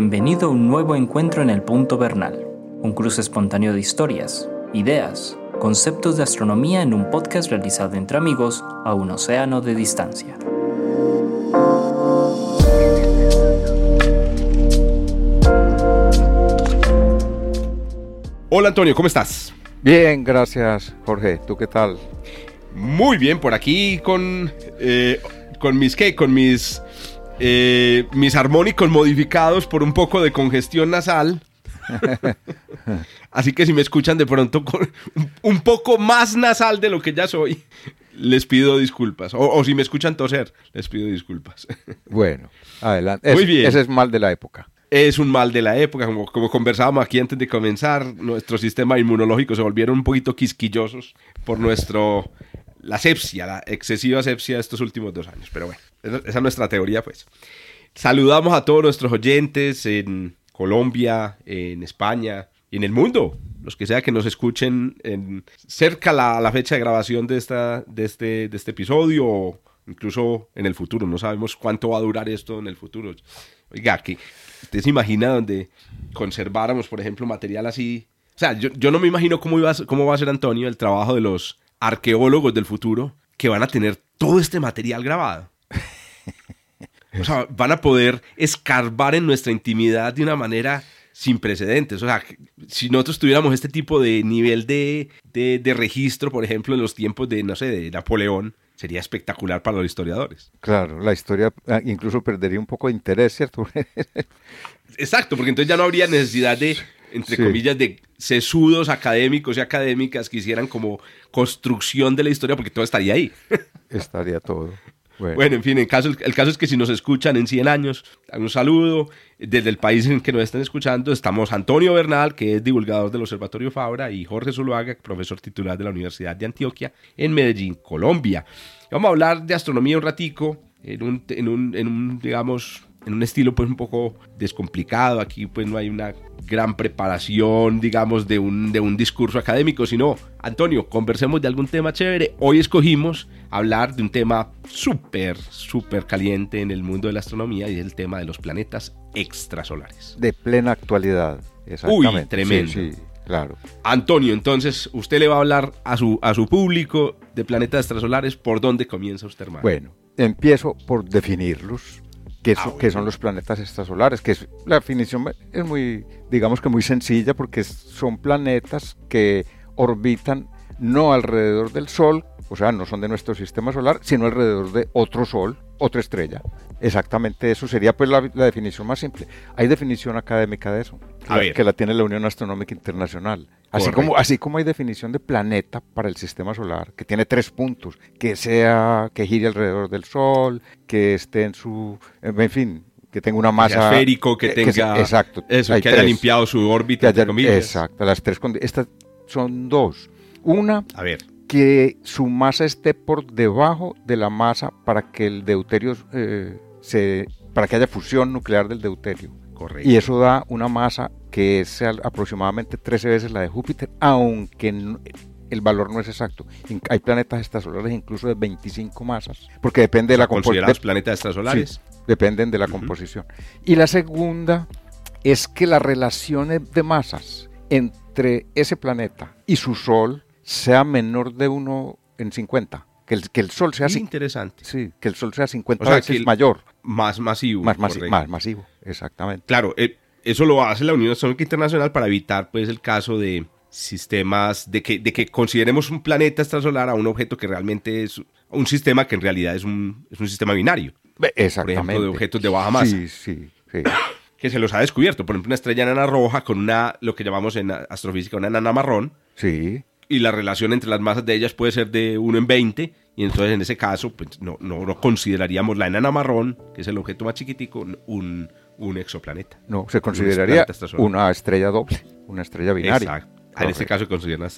Bienvenido a un nuevo encuentro en el Punto Bernal, un cruce espontáneo de historias, ideas, conceptos de astronomía en un podcast realizado entre amigos a un océano de distancia. Hola Antonio, ¿cómo estás? Bien, gracias Jorge. ¿Tú qué tal? Muy bien, por aquí con, eh, con mis qué, con mis eh, mis armónicos modificados por un poco de congestión nasal. Así que si me escuchan de pronto con un poco más nasal de lo que ya soy, les pido disculpas. O, si me escuchan toser, les pido disculpas. Bueno, adelante. Muy bien. Ese es mal de la época. Es un mal de la época, como, como conversábamos aquí antes de comenzar, nuestro sistema inmunológico se volvieron un poquito quisquillosos por nuestro la sepsia, la excesiva sepsia de estos últimos dos años. Pero bueno, esa es nuestra teoría, pues. Saludamos a todos nuestros oyentes en Colombia, en España y en el mundo. Los que sea que nos escuchen en, cerca la, fecha de grabación de, esta, de, este, de este episodio o incluso en el futuro. No sabemos cuánto va a durar esto en el futuro. Oiga, que usted se imagina donde conserváramos, por ejemplo, material así. O sea, yo, yo no me imagino cómo, iba cómo va a ser, Antonio, el trabajo de los arqueólogos del futuro que van a tener todo este material grabado. O sea, van a poder escarbar en nuestra intimidad de una manera sin precedentes. O sea, si nosotros tuviéramos este tipo de nivel de, de, registro, por ejemplo, en los tiempos de, no sé, de Napoleón, sería espectacular para los historiadores. Claro, la historia ah, incluso perdería un poco de interés, ¿cierto? Exacto, porque entonces ya no habría necesidad de, entre comillas, de sesudos académicos y académicas que hicieran como construcción de la historia, porque todo estaría ahí. estaría todo. Bueno. en fin, el caso, es que si nos escuchan en 100 años, un saludo. Desde el país en que nos estén escuchando, estamos Antonio Bernal, que es divulgador del Observatorio Fabra, y Jorge Zuluaga, profesor titular de la Universidad de Antioquia en Medellín, Colombia. Vamos a hablar de astronomía un ratico, en un, en un, en un digamos, en un estilo pues un poco descomplicado. Aquí pues no hay una gran preparación, digamos, de un, de un discurso académico, sino, Antonio, conversemos de algún tema chévere. Hoy escogimos hablar de un tema súper, súper caliente en el mundo de la astronomía y es el tema de los planetas extrasolares. De plena actualidad, exactamente. Uy, tremendo. Sí, claro. Antonio, entonces, usted le va a hablar a su, a su público de planetas extrasolares. ¿Por dónde comienza usted, hermano? Bueno, empiezo por definirlos Ah, que, son los planetas extrasolares, que es, la definición es muy, digamos que muy sencilla porque son planetas que orbitan no alrededor del Sol, o sea, no son de nuestro sistema solar, sino alrededor de otro Sol, otra estrella. Exactamente eso sería pues la, definición más simple. Hay definición académica de eso, que la tiene la Unión Astronómica Internacional. Así como, así como hay definición de planeta para el sistema solar, que tiene tres puntos, que sea, que gire alrededor del Sol, que esté en su, en fin, que tenga una masa esférico, que, tenga exacto, eso, que haya limpiado su órbita, exacto, las tres estas son dos. Una, a ver, que su masa esté por debajo de la masa para que el deuterio eh, se, para que haya fusión nuclear del deuterio. Correcto. Y eso da una masa que es aproximadamente 13 veces la de Júpiter, aunque el valor no es exacto. Hay planetas extrasolares incluso de 25 masas, porque depende de la composición. planetas extrasolares? dependen de la composición. Y la segunda es que las relaciones de masas entre ese planeta y su Sol sea menor de 1 en 50. Que el, que el Sol sea... Interesante. Sí, que el Sol sea 50 veces mayor. Más masivo. Más, más masivo, exactamente. Claro, eh, eso lo hace la Unión Astronómica Internacional para evitar pues el caso de sistemas, de que, de que consideremos un planeta extrasolar a un objeto que realmente es un sistema que en realidad es un, es un sistema binario. Exactamente. Por ejemplo, de objetos de baja masa. Sí, sí, sí. Que se los ha descubierto. Por ejemplo, una estrella enana roja con una, lo que llamamos en astrofísica, una enana marrón. Sí. Y la relación entre las masas de ellas puede ser de 1 en 20. Y entonces en ese caso, pues no, no, no consideraríamos la enana marrón, que es el objeto más chiquitico, un, un exoplaneta. No, se consideraría una estrella doble, una estrella binaria. Exacto. En este caso se considera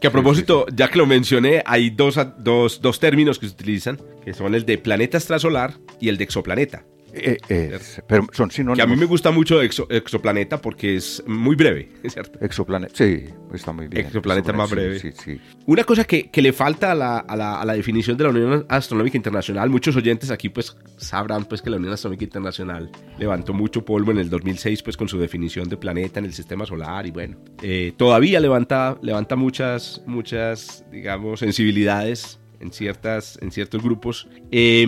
Que a propósito, ya que lo mencioné, hay dos, dos, dos, términos que se utilizan, que son el de planeta extrasolar y el de exoplaneta. Eh, eh, pero son sinónimos. Que a mí me gusta mucho exo, exoplaneta porque es muy breve, ¿es cierto? Exoplaneta, sí, está muy bien. Exoplaneta, más breve. Sí, sí, Una cosa que, que le falta a la, a, la, a la, definición de la Unión Astronómica Internacional, muchos oyentes aquí pues sabrán pues que la Unión Astronómica Internacional levantó mucho polvo en el 2006 pues con su definición de planeta en el sistema solar y bueno, eh, todavía levanta, levanta muchas, muchas, digamos, sensibilidades en, ciertas, en ciertos grupos. Eh,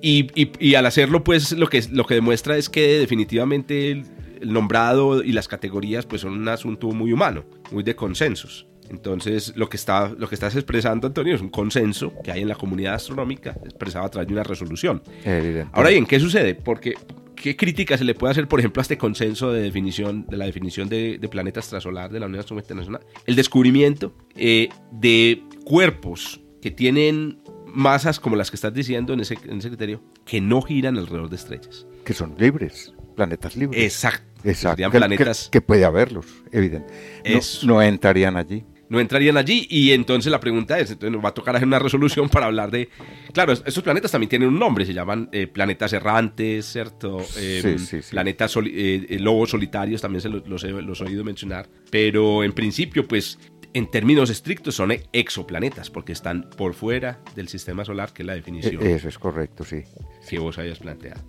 y, y, y, al hacerlo, pues lo que, lo que demuestra es que definitivamente el, el, nombrado y las categorías pues son un asunto muy humano, muy de consensos. Entonces, lo que, está, lo que estás expresando, Antonio, es un consenso que hay en la comunidad astronómica, expresado a través de una resolución. Ahora bien, ¿qué sucede? Porque, ¿qué crítica se le puede hacer, por ejemplo, a este consenso de definición, de la definición de, de planeta extrasolar de la Unión Astronómica Internacional? El descubrimiento eh, de cuerpos que tienen masas como las que estás diciendo en ese, en ese criterio, que no giran alrededor de estrellas. Que son libres, planetas libres. Exacto. Exacto. Serían Que, planetas. que- que puede haberlos, evidente. No, no entrarían allí. no entrarían allí y entonces la pregunta es, entonces nos va a tocar hacer una resolución para hablar de, claro, es- estos planetas también tienen un nombre, se llaman eh, planetas errantes, ¿cierto? Eh, Sí, sí, sí. Planetas soli- eh, eh, lobos solitarios, también se los, los he, los he oído mencionar, pero en principio, pues, en términos estrictos son exoplanetas, porque están por fuera del sistema solar, que es la definición E- Eso es correcto, sí. que vos hayas planteado.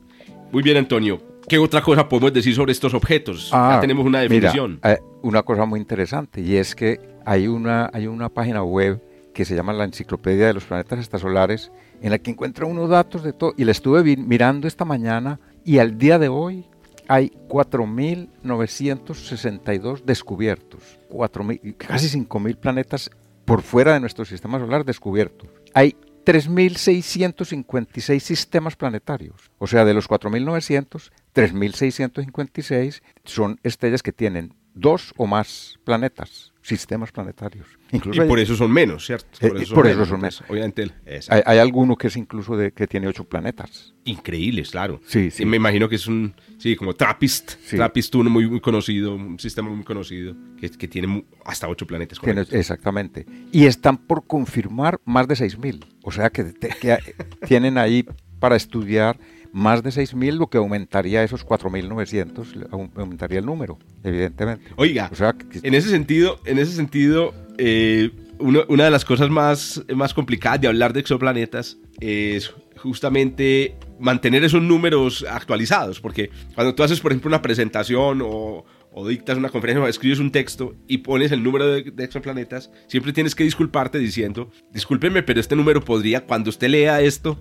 Muy bien, Antonio. ¿Qué otra cosa podemos decir sobre estos objetos? ya tenemos una definición. eh, una cosa muy interesante y es que hay una, hay una página web que se llama la Enciclopedia de los Planetas Extrasolares en la que encuentra unos datos de todo y la estuve mirando esta mañana y al día de hoy hay 4.962 descubiertos, 4.000 casi 5.000 planetas por fuera de nuestro sistema solar descubiertos. Hay 3.656 sistemas planetarios. O sea, de los 4.900, 3.656 son estrellas que tienen dos o más planetas, sistemas planetarios. Incluso y hay, por eso son menos, ¿cierto? Eh, eh, por eso son Entonces, Obviamente, el- exacto. hay- hay alguno que es incluso de, que tiene ocho planetas. increíbles, claro. Sí, sí. Me imagino que es un, sí, como Trappist. Sí. Trappist, uno muy, muy conocido, un sistema muy conocido, que, que tiene hasta ocho planetas. Tiene- exactamente. Y están por confirmar más de 6.000. O sea que, te- que tienen ahí para estudiar más de 6.000, lo que aumentaría esos 4.900, le aum- aumentaría el número, evidentemente. Oiga, O sea, que- en ese sentido, en ese sentido, eh, uno- una de las cosas más, más complicadas de hablar de exoplanetas es justamente mantener esos números actualizados, porque cuando tú haces, por ejemplo, una presentación o, o dictas una conferencia o escribes un texto y pones el número de, de exoplanetas, siempre tienes que disculparte diciendo, discúlpeme, pero este número podría, cuando usted lea esto,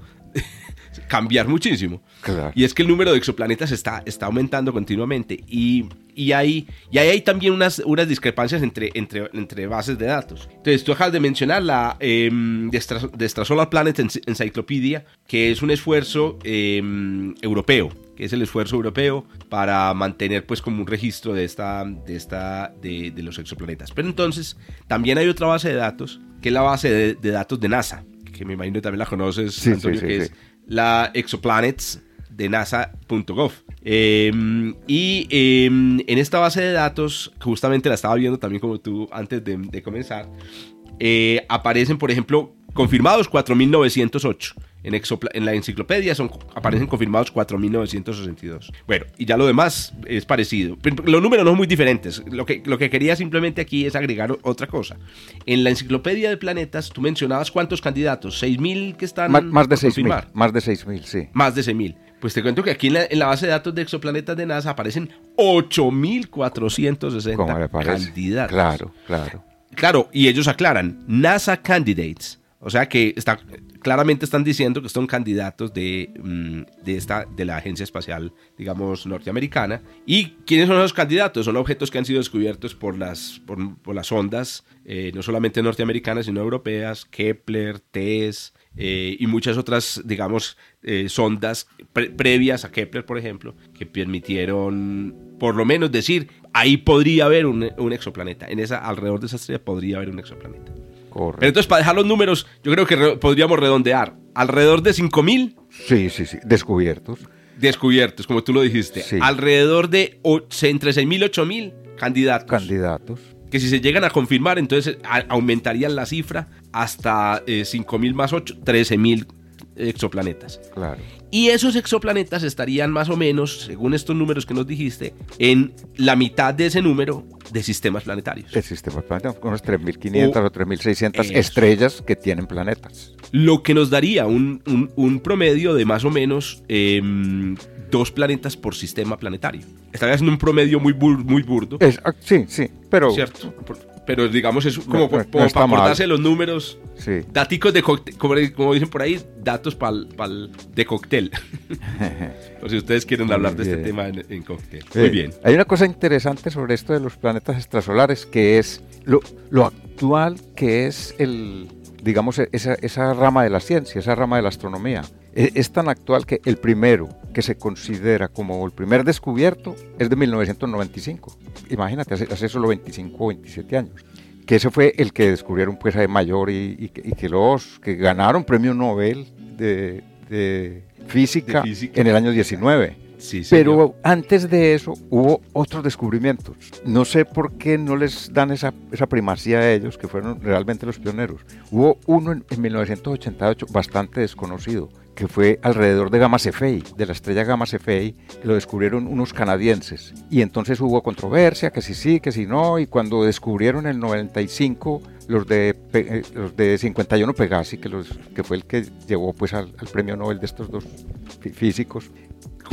cambiar muchísimo. Claro. Y es que el número de exoplanetas está, está aumentando continuamente y, y, hay, y hay, hay también unas, unas discrepancias entre, entre, entre bases de datos. Entonces, tú acabas de mencionar la eh, de, Extra- de Extrasolar Planet Ency- Encyclopedia, que es un esfuerzo eh, europeo que es el esfuerzo europeo para mantener pues como un registro de esta de esta de, de los exoplanetas pero entonces también hay otra base de datos que es la base de, de datos de NASA que me imagino que también la conoces Sí, Antonio sí, sí, que es la exoplanets de nasa.gov. Eh, y eh, en esta base de datos, justamente la estaba viendo también como tú antes de, de comenzar, eh, aparecen, por ejemplo, confirmados 4.908. En, exopla- en la enciclopedia son, aparecen confirmados 4.962. Bueno, y ya lo demás es parecido. Los números no son muy diferentes. Lo que, lo que quería simplemente aquí es agregar otra cosa. En la enciclopedia de planetas, tú mencionabas cuántos candidatos, 6.000 que están más, más de por 6.000. confirmar. Más de 6.000, sí. Más de 6.000. Pues te cuento que aquí en la, en la base de datos de exoplanetas de NASA aparecen 8.460 Como le parece. candidatos. Claro, claro. Claro, y ellos aclaran, NASA candidates. O sea que está, claramente están diciendo que son candidatos de, mm, de, esta, de la Agencia Espacial, digamos, norteamericana. ¿Y quiénes son esos candidatos? Son objetos que han sido descubiertos por las, por, por las ondas, eh, no solamente norteamericanas, sino europeas, Kepler, TESS, eh, y muchas otras, digamos, eh, sondas pre- previas a Kepler, por ejemplo, que permitieron, por lo menos, decir, ahí podría haber un, un exoplaneta. En esa, alrededor de esa estrella podría haber un exoplaneta. Correcto. Pero entonces, para dejar los números, yo creo que re- podríamos redondear. Alrededor de 5.000 Sí, sí, sí. Descubiertos. descubiertos, como tú lo dijiste. Sí. Alrededor de entre 6.000 y 8.000 candidatos. Candidatos. que si se llegan a confirmar, entonces aumentarían la cifra hasta eh, 5.000 más 8, 13.000 exoplanetas. Claro. Y esos exoplanetas estarían más o menos, según estos números que nos dijiste, en la mitad de ese número de sistemas planetarios. El sistema planetario, unos 3.500 O- o 3.600 Eso. estrellas que tienen planetas. Lo que nos daría un, un- un promedio de más o menos em, dos planetas por sistema planetario. Estaría haciendo un promedio muy, bur- muy burdo, Es- ah, sí, sí, pero... ¿cierto? Por- Pero digamos, es como, No, como no para acordarse los números, Sí. daticos de cóctel, como, como dicen por ahí, datos pa'l- pa'l- de cóctel. Por si ustedes quieren Muy hablar de este tema en, en cóctel. Muy Eh, bien. Hay una cosa interesante sobre esto de los planetas extrasolares, que es lo, lo actual que es el, digamos, esa, esa rama de la ciencia, esa rama de la astronomía. E- Es tan actual que el primero que se considera como el primer descubierto es de 1995. Imagínate, hace, hace solo 25 o 27 años. Que ese fue el que descubrieron pues a Mayor y, y que- y que los que ganaron premio Nobel de, de física, De física. en el año 19. Sí. Pero antes de eso hubo otros descubrimientos. No sé por qué no les dan esa, esa primacía a ellos, que fueron realmente los pioneros. Hubo uno en, en 1988 bastante desconocido, que fue alrededor de Gamma Cephei, de la estrella Gamma Cephei, que lo descubrieron unos canadienses. Y entonces hubo controversia, que si sí, que si no, y cuando descubrieron el 95 los de, eh, los de 51 Pegasi, que, los, que fue el que llevó pues al, al premio Nobel de estos dos fí- físicos,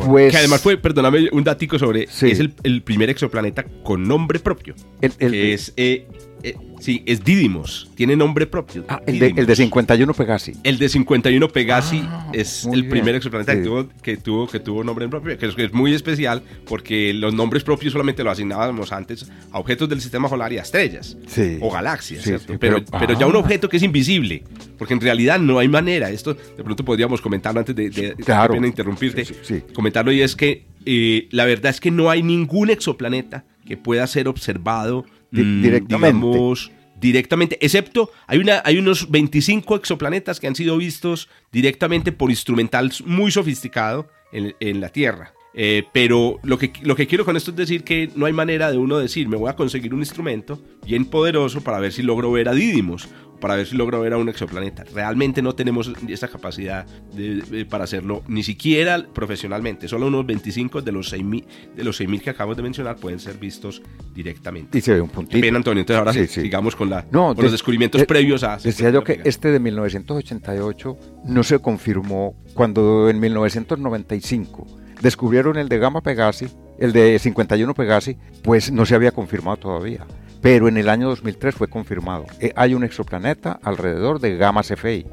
pues que además fue, perdóname, un datico sobre, Sí. es el, el primer exoplaneta con nombre propio. el, el- que es, eh, eh, sí, es Didymos, tiene nombre propio. Ah, el, de, el de Didymos. 51 Pegasi. El de 51 Pegasi Ah, es el bien. primer exoplaneta que, tuvo, que, tuvo, que tuvo nombre propio, que es, que es muy especial porque los nombres propios solamente lo asignábamos antes a objetos del sistema solar y a estrellas Sí. o galaxias, Sí, pero, ya un ah. objeto que es invisible, porque en realidad no hay manera, esto de pronto podríamos comentarlo antes de, de Claro. interrumpirte, comentarlo y es que eh, la verdad es que no hay ningún exoplaneta que pueda ser observado Di- mm, directamente. digamos, directamente, excepto hay, una, hay unos 25 exoplanetas que han sido vistos directamente por instrumental muy sofisticado en, en la Tierra. Eh, pero lo que, lo que quiero con esto es decir que no hay manera de uno decir, me voy a conseguir un instrumento bien poderoso para ver si logro ver a Didymos, para ver si logro ver a un exoplaneta. Realmente no tenemos esa capacidad de- de- para hacerlo, ni siquiera profesionalmente. Solo unos 25 de los 6.000 de los 6.000 que acabo de mencionar pueden ser vistos directamente. Y se ve un Qué puntito. pena, Antonio. Entonces ahora sí, sí. sigamos con, la, No, con de- los descubrimientos de- previos a... Decía yo que este de 1988 no se confirmó cuando en 1995 descubrieron el de Gamma Pegasi, el de 51 Pegasi, pues no se había confirmado todavía. Pero en el año 2003 fue confirmado. Eh, hay un exoplaneta alrededor de Gamma Cephei.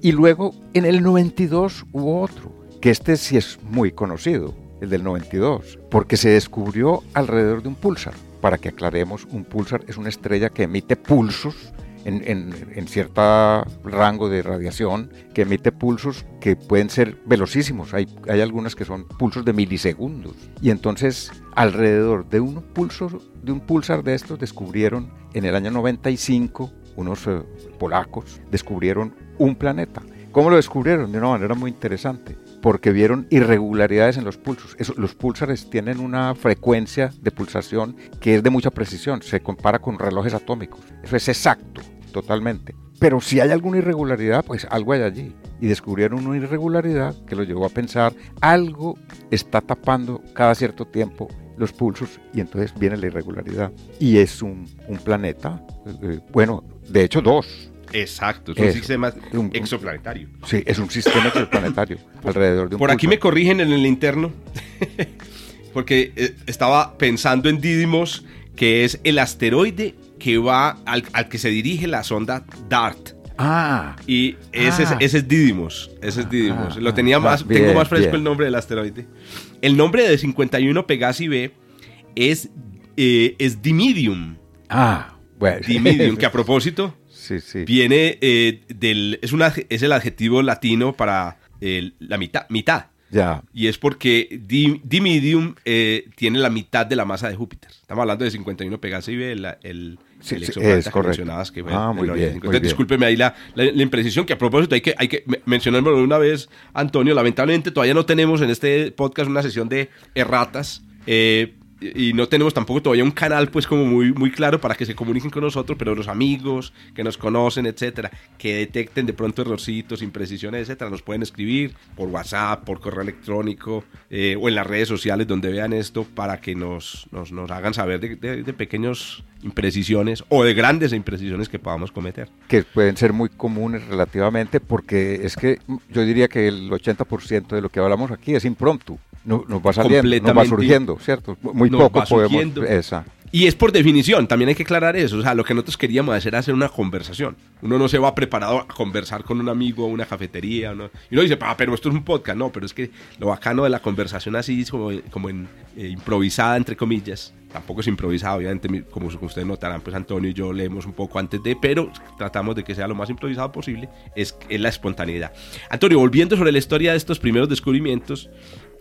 Y luego en el 92 hubo otro, que este sí es muy conocido, el del 92, porque se descubrió alrededor de un pulsar. Para que aclaremos, un pulsar es una estrella que emite pulsos en, en, en cierto rango de radiación, que emite pulsos que pueden ser velocísimos. Hay, hay algunas que son pulsos de milisegundos. Y entonces, alrededor de un pulso, de un pulsar de estos, descubrieron en el año 95 unos eh, polacos descubrieron un planeta. ¿Cómo lo descubrieron? De una manera muy interesante, porque vieron irregularidades en los pulsos. Eso- los pulsares tienen una frecuencia de pulsación que es de mucha precisión, se compara con relojes atómicos. Eso es exacto, totalmente. Pero si hay alguna irregularidad, pues algo hay allí. Y descubrieron una irregularidad que los llevó a pensar, algo está tapando cada cierto tiempo los pulsos y entonces viene la irregularidad. Y es un, un planeta, eh, eh, bueno, de hecho dos. Exacto, es un sistema Un- exoplanetario. Sí, es un sistema exoplanetario alrededor de un Por aquí me corrigen en el interno, porque eh, estaba pensando en Didymos, que es el asteroide que va al, al que se dirige la sonda DART. Ah, Y ese, Ah. es, ese es Didymos, ese es Didymos. ah, Lo tenía ah, más, bien, tengo más fresco bien. el nombre del asteroide. El nombre de 51 Pegasi B es, eh, es Dimidium. ah, bueno. Dimidium, que a propósito Sí, sí. viene eh, del, es, una, es el adjetivo latino para eh, la mitad, mitad. Ya. Y es porque Di- Dimidium eh, tiene la mitad de la masa de Júpiter. Estamos hablando de 51 Pegasi B, el, el, Sí, el sí, exoplaneta es que mencionabas. Que, Ah, muy bien, 95. muy Entonces, bien. discúlpeme ahí la, la, la imprecisión, que a propósito hay que, hay que me- mencionármelo de una vez, Antonio. Lamentablemente todavía no tenemos en este podcast una sesión de erratas. eh, y no tenemos tampoco todavía un canal pues como muy, muy claro para que se comuniquen con nosotros, pero los amigos que nos conocen, etcétera, que detecten de pronto errorcitos, imprecisiones, etcétera, nos pueden escribir por WhatsApp, por correo electrónico eh, o en las redes sociales donde vean esto para que nos, nos, nos hagan saber de, de, de pequeños imprecisiones o de grandes imprecisiones que podamos cometer. Que pueden ser muy comunes relativamente porque es que yo diría que el 80% de lo que hablamos aquí es impromptu. No, nos va saliendo, nos va surgiendo, ¿cierto? Muy poco podemos... Esa. Y es por definición, también hay que aclarar eso. O sea, lo que nosotros queríamos hacer era hacer una conversación. Uno no se va preparado a conversar con un amigo o una cafetería. ¿no? Y uno dice, ah, pero esto es un podcast. No, pero es que lo bacano de la conversación así, como, como en, eh, improvisada, entre comillas. Tampoco es improvisado, obviamente, como ustedes notarán, pues Antonio y yo leemos un poco antes de, pero tratamos de que sea lo más improvisado posible. Es, es la espontaneidad. Antonio, volviendo sobre la historia de estos primeros descubrimientos,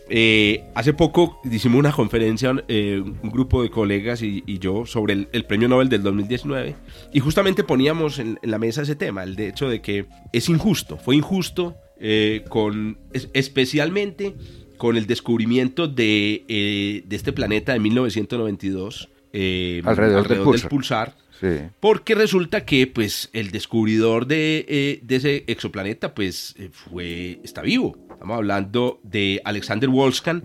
eh, hace poco hicimos una conferencia, eh, un grupo de colegas y, y yo, sobre el, el, premio Nobel del 2019 y justamente poníamos en, en, la mesa ese tema, el de hecho de que es injusto, fue injusto eh, con, es, especialmente con el descubrimiento de, de, este planeta de 1992 alrededor, alrededor, del pulsar. Del pulsar sí. Porque resulta que pues, el descubridor de, de ese exoplaneta pues, fue, está vivo. Estamos hablando de Alexander Wolskan.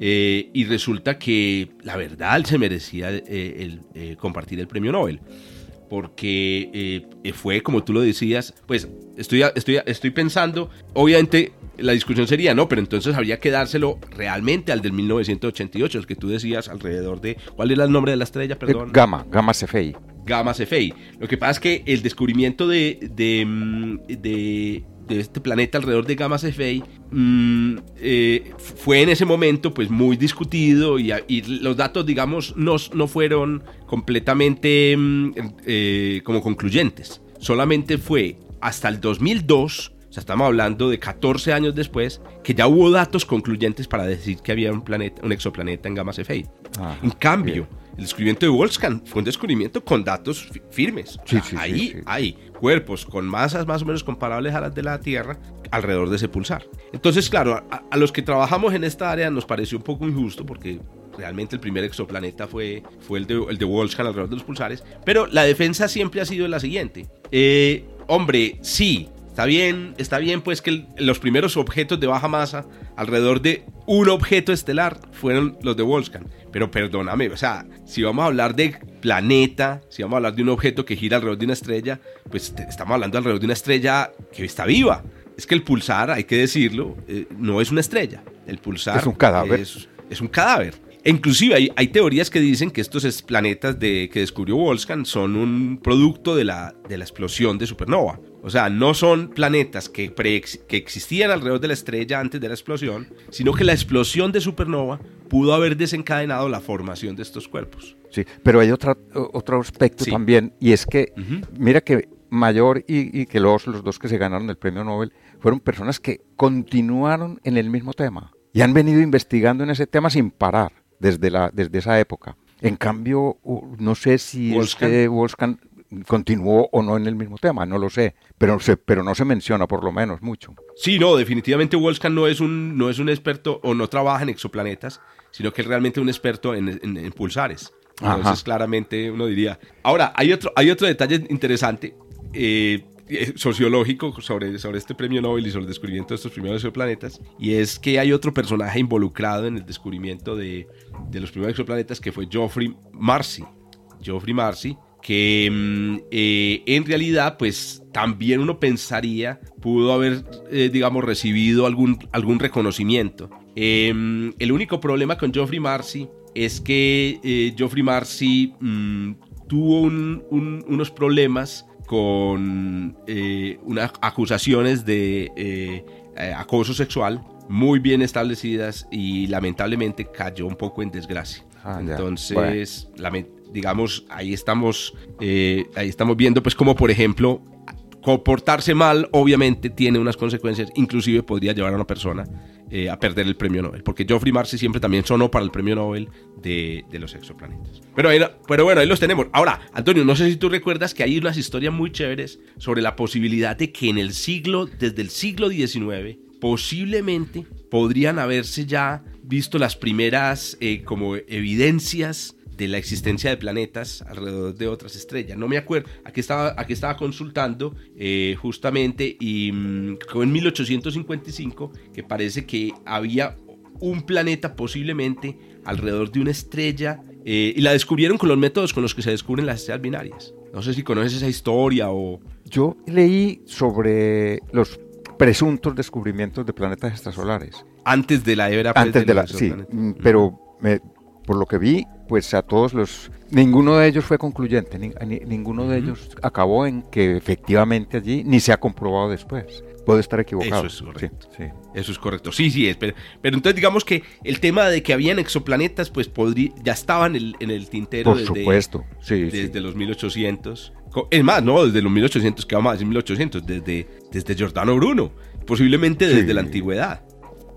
Eh, y resulta que la verdad él se merecía eh, el, eh, compartir el premio Nobel. Porque fue, como tú lo decías, pues estoy, estoy, estoy pensando, obviamente la discusión sería, no, pero entonces habría que dárselo realmente al del 1988, el que tú decías alrededor de, ¿cuál era el nombre de la estrella? Perdón. Gamma, Gamma Cephei. Gamma Cephei. Lo que pasa es que el descubrimiento de, de, de de este planeta alrededor de Gamma Cephei mmm, eh, fue en ese momento pues muy discutido y, y los datos digamos no, no fueron completamente mmm, eh, como concluyentes solamente fue hasta el 2002 o sea, estamos hablando de 14 años después que ya hubo datos concluyentes para decir que había un planeta, un exoplaneta en Gamma Cephei. En cambio, bien. el descubrimiento de Wolfskan fue un descubrimiento con datos firmes. Sí, sí, ahí sí, hay cuerpos con masas más o menos comparables a las de la Tierra alrededor de ese pulsar. Entonces, claro, a, los que trabajamos en esta área nos pareció un poco injusto porque realmente el primer exoplaneta fue, fue el de, el de Wolfskan alrededor de los pulsares, pero la defensa siempre ha sido la siguiente. Eh, hombre, sí, Está bien, está bien pues que los primeros objetos de baja masa alrededor de un objeto estelar fueron los de Wolfskan. Pero perdóname, o sea, si vamos a hablar de planeta, si vamos a hablar de un objeto que gira alrededor de una estrella, pues estamos hablando alrededor de una estrella que está viva. Es que el pulsar, hay que decirlo, eh, no es una estrella. El pulsar es un cadáver. Es, es un cadáver. E inclusive hay, hay, teorías que dicen que estos planetas de, que descubrió Wolfskan son un producto de la, de la explosión de supernova. O sea, no son planetas que, pre, que existían alrededor de la estrella antes de la explosión, sino que la explosión de supernova pudo haber desencadenado la formación de estos cuerpos. Sí, pero hay otra, otro aspecto sí. también, y es que, uh -huh. mira que Mayor y, y que los, los dos que se ganaron el premio Nobel fueron personas que continuaron en el mismo tema y han venido investigando en ese tema sin parar desde, la, desde esa época. En cambio, no sé si Wolfskan. este Wolfskan continuó o no en el mismo tema, no lo sé, pero, se, pero no se menciona por lo menos mucho. Sí, no, definitivamente Wolfskan no es un, no es un experto o no trabaja en exoplanetas, sino que es realmente un experto en, en, en pulsares. Entonces, Ajá. claramente uno diría. Ahora, hay otro, hay otro detalle interesante. Eh, sociológico sobre, sobre este premio Nobel y sobre el descubrimiento de estos primeros exoplanetas, y es que hay otro personaje involucrado en el descubrimiento de, de los primeros exoplanetas que fue Geoffrey Marcy. Geoffrey Marcy, que eh, en realidad pues también uno pensaría pudo haber eh, digamos recibido algún, algún reconocimiento eh, el único problema con Geoffrey Marcy es que eh, Geoffrey Marcy mmm, tuvo un, un, unos problemas con eh, unas acusaciones de eh, acoso sexual muy bien establecidas y lamentablemente cayó un poco en desgracia. Ah, Entonces, bueno. Digamos, ahí estamos, eh, ahí estamos viendo pues como por ejemplo comportarse mal obviamente tiene unas consecuencias, inclusive podría llevar a una persona eh, a perder el premio Nobel, porque Geoffrey Marcy siempre también sonó para el premio Nobel de, de los exoplanetas. Pero, ahí, pero bueno, ahí los tenemos. Ahora, Antonio, no sé si tú recuerdas que hay unas historias muy chéveres sobre la posibilidad de que en el siglo, desde el siglo XIX, posiblemente podrían haberse ya visto las primeras eh, como evidencias de la existencia de planetas alrededor de otras estrellas. No me acuerdo, aquí estaba, aquí estaba consultando eh, justamente y mm, en 1855 que parece que había un planeta posiblemente alrededor de una estrella eh, y la descubrieron con los métodos con los que se descubren las estrellas binarias. No sé si conoces esa historia o... Yo leí sobre los presuntos descubrimientos de planetas extrasolares. Antes de la era... Antes de, la... Sí, pero por lo que vi, pues a todos los... Ninguno de ellos fue concluyente, ninguno de ellos acabó en que efectivamente allí ni se ha comprobado después. Puede estar equivocado. Eso es correcto. Sí, Eso es correcto. Sí, sí, es, pero, entonces digamos que el tema de que habían exoplanetas, pues podría, ya estaba en el, en el tintero Por supuesto. Sí, desde los 1800. Es más, no, desde los 1800, que vamos a decir 1800, desde, desde Giordano Bruno, posiblemente desde la antigüedad,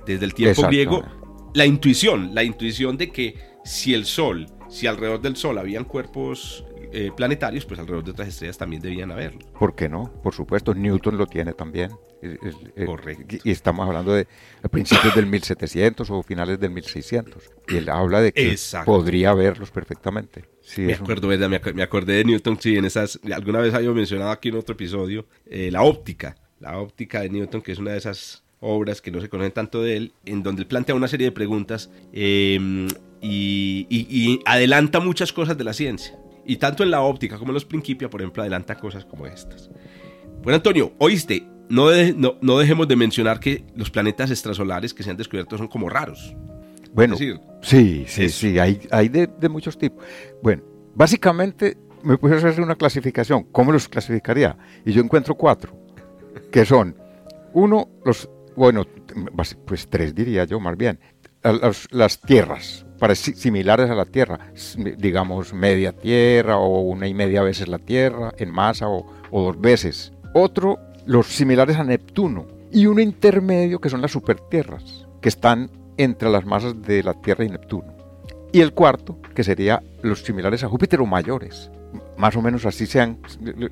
desde el tiempo griego. La intuición, la intuición de que si el Sol, si alrededor del Sol habían cuerpos eh, planetarios, pues alrededor de otras estrellas también debían haberlo. ¿Por qué no? Por supuesto, Newton lo tiene también. Correcto. Y estamos hablando de principios del 1700 o finales del 1600. Y él habla de que podría verlos perfectamente. me acuerdo, ¿verdad? Me, acordé de Newton, sí, en esas, alguna vez había mencionado aquí en otro episodio, eh, la óptica, la óptica de Newton, que es una de esas obras que no se conocen tanto de él, en donde él plantea una serie de preguntas em, y adelanta muchas cosas de la ciencia. Y tanto en la óptica como en los Principia, por ejemplo, adelanta cosas como estas. Bueno, Antonio, oíste, no, no, dejemos de mencionar que los planetas extrasolares que se han descubierto son como raros. Bueno, sí, sí, sí, hay, hay de, muchos tipos. Bueno, básicamente me puedes hacer una clasificación. ¿Cómo los clasificaría? Y yo encuentro cuatro, que son, uno, los, bueno, pues tres diría yo más bien, las tierras, similares a la Tierra, digamos media Tierra o una y media veces la Tierra en masa o, dos veces. Otro, los similares a Neptuno. Y uno intermedio que son las supertierras, que están entre las masas de la Tierra y Neptuno. Y el cuarto, que sería los similares a Júpiter o mayores, más o menos así se han,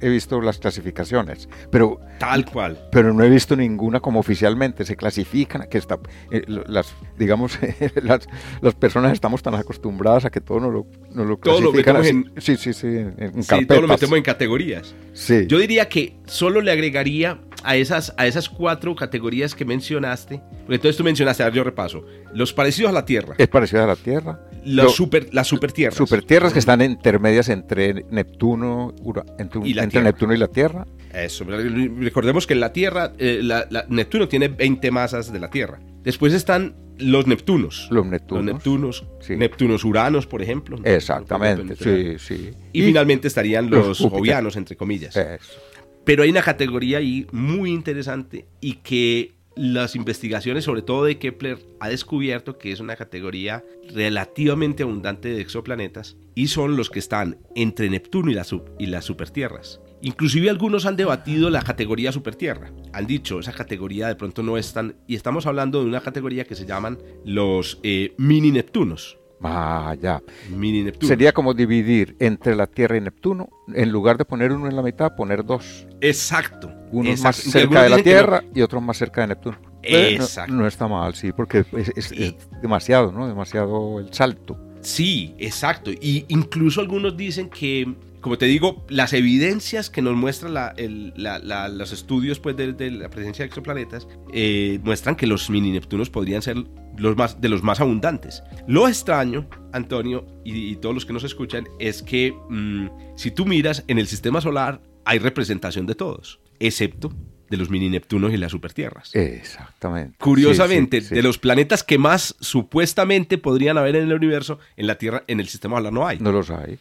he visto las clasificaciones, pero tal cual. Pero no he visto ninguna como oficialmente se clasifican, que está, eh, las, digamos, las, las, personas estamos tan acostumbradas a que todo nos lo, nos lo clasifican todo en, sí, sí, sí, en, sí, todo lo metemos en categorías. Sí. Yo diría que solo le agregaría a esas, a esas cuatro categorías que mencionaste, porque entonces tú mencionaste, a ver, yo repaso, los parecidos a la Tierra. Es parecido a la Tierra. Los super, las supertierras. Supertierras que están intermedias entre Neptuno, entre, y la Neptuno y la Tierra. Eso, recordemos que la Tierra, eh, la, Neptuno tiene 20 masas de la Tierra. Después están los Neptunos. Los Neptunos. Los Neptunos. Neptunos Uranos, por ejemplo. Exactamente, sí, sí. Y, finalmente estarían los, los entre comillas. Eso. Pero hay una categoría ahí muy interesante y que las investigaciones, sobre todo de Kepler, ha descubierto que es una categoría relativamente abundante de exoplanetas y son los que están entre Neptuno y, la y las supertierras. Inclusive algunos han debatido la categoría supertierra. Han dicho, esa categoría de pronto no es tan... Y estamos hablando de una categoría que se llaman los eh, mini Neptunos. Ah, ya. Mini Neptuno. Sería como dividir entre la Tierra y Neptuno, en lugar de poner uno en la mitad, poner dos. Exacto. Uno más cerca de la Tierra y otro más cerca de Neptuno. Exacto. No, está mal, sí, porque es, demasiado, ¿no? Demasiado el salto. Sí, exacto. Y incluso algunos dicen que como te digo, las evidencias que nos muestran los estudios pues, de, la presencia de exoplanetas eh, muestran que los mini Neptunos podrían ser los más, de los más abundantes. Lo extraño, Antonio, y, todos los que nos escuchan, es que mm, si tú miras en el sistema solar hay representación de todos, excepto de los mini Neptunos y las supertierras. Exactamente. Curiosamente, de los planetas que más supuestamente podrían haber en el universo, en la Tierra, en el sistema solar no hay. No los hay.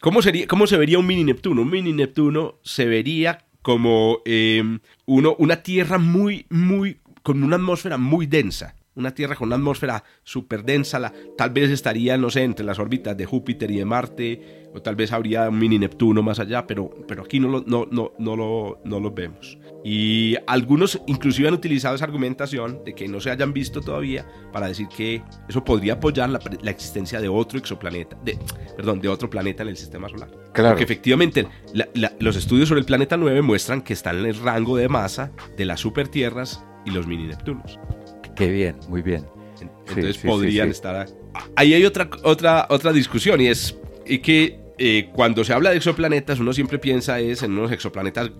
¿Cómo, sería, ¿Cómo se vería un mini Neptuno? Un mini Neptuno se vería como em, uno, una Tierra muy, muy, con una atmósfera muy densa. Una Tierra con una atmósfera súper densa, la, tal vez estaría, no sé, entre las órbitas de Júpiter y de Marte, o tal vez habría un mini Neptuno más allá, pero, pero aquí no lo, no, no, no, lo, no lo vemos. Y algunos inclusive han utilizado esa argumentación de que no se hayan visto todavía para decir que eso podría apoyar la, la existencia de otro exoplaneta, de, perdón, de otro planeta en el sistema solar. Claro. Porque efectivamente los estudios sobre el planeta 9 muestran que está en el rango de masa de las supertierras y los mini Neptunos. Qué bien, muy bien. Entonces podrían estar... Ahí hay otra, otra, otra discusión y es y que eh, cuando se habla de exoplanetas, uno siempre piensa es en unos exoplanetas,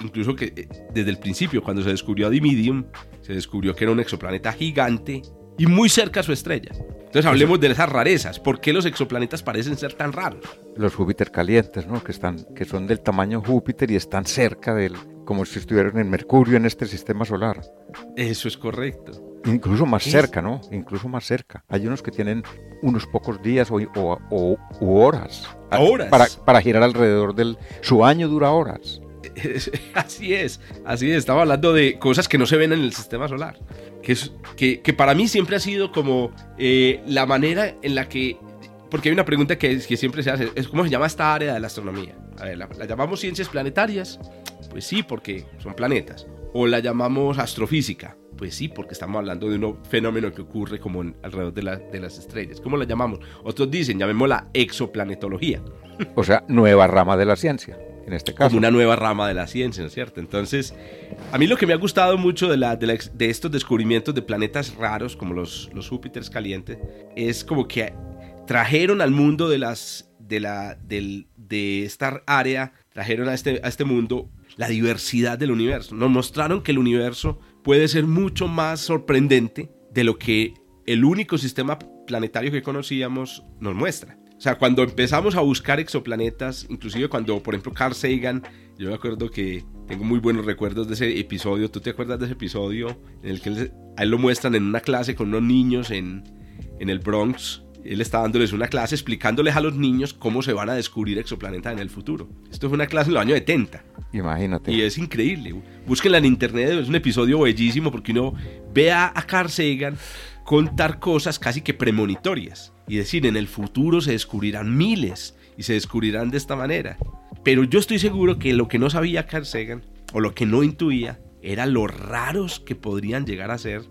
incluso que eh, desde el principio, cuando se descubrió a Dimidium, se descubrió que era un exoplaneta gigante y muy cerca a su estrella. Entonces hablemos de esas rarezas. ¿Por qué los exoplanetas parecen ser tan raros? Los Júpiter calientes, ¿no? Que, están, que son del tamaño Júpiter y están cerca del, como si estuvieran en Mercurio en este sistema solar. Eso es correcto. Incluso más cerca, ¿no? Incluso más cerca. Hay unos que tienen unos pocos días o, o, horas. Horas. Para, para, girar alrededor del... Su año dura horas. Así es, así es. Estaba hablando de cosas que no se ven en el sistema solar. Que, es, que, que para mí siempre ha sido como eh, la manera en la que porque hay una pregunta que, que, siempre se hace, es cómo se llama esta área de la astronomía. A ver, ¿la, llamamos ciencias planetarias? Pues sí, porque son planetas. ¿O la llamamos astrofísica? Pues sí, porque estamos hablando de un fenómeno que ocurre como alrededor de, de, las estrellas. ¿Cómo la llamamos? Otros dicen, llamémosla exoplanetología. O sea, nueva rama de la ciencia, en este caso. Como una nueva rama de la ciencia, ¿no es cierto? Entonces, a mí lo que me ha gustado mucho de, la, de, de estos descubrimientos de planetas raros, como los, los Júpiteres calientes, es como que trajeron al mundo de, las, de, la, del, de esta área, trajeron a este, a este mundo la diversidad del universo. Nos mostraron que el universo puede ser mucho más sorprendente de lo que el único sistema planetario que conocíamos nos muestra. O sea, cuando empezamos a buscar exoplanetas, inclusive cuando, por ejemplo, Carl Sagan, yo me acuerdo que tengo muy buenos recuerdos de ese episodio. ¿Tú te acuerdas de ese episodio en el que a él lo muestran en una clase con unos niños en, en el Bronx? Él está dándoles una clase explicándoles a los niños cómo se van a descubrir exoplanetas en el futuro. Esto fue una clase en los años 70. Imagínate. Y es increíble. Búsquenla en internet, es un episodio bellísimo porque uno ve a, Carl Sagan contar cosas casi que premonitorias y decir, en el futuro se descubrirán miles y se descubrirán de esta manera. Pero yo estoy seguro que lo que no sabía Carl Sagan, o lo que no intuía, era lo raros que podrían llegar a ser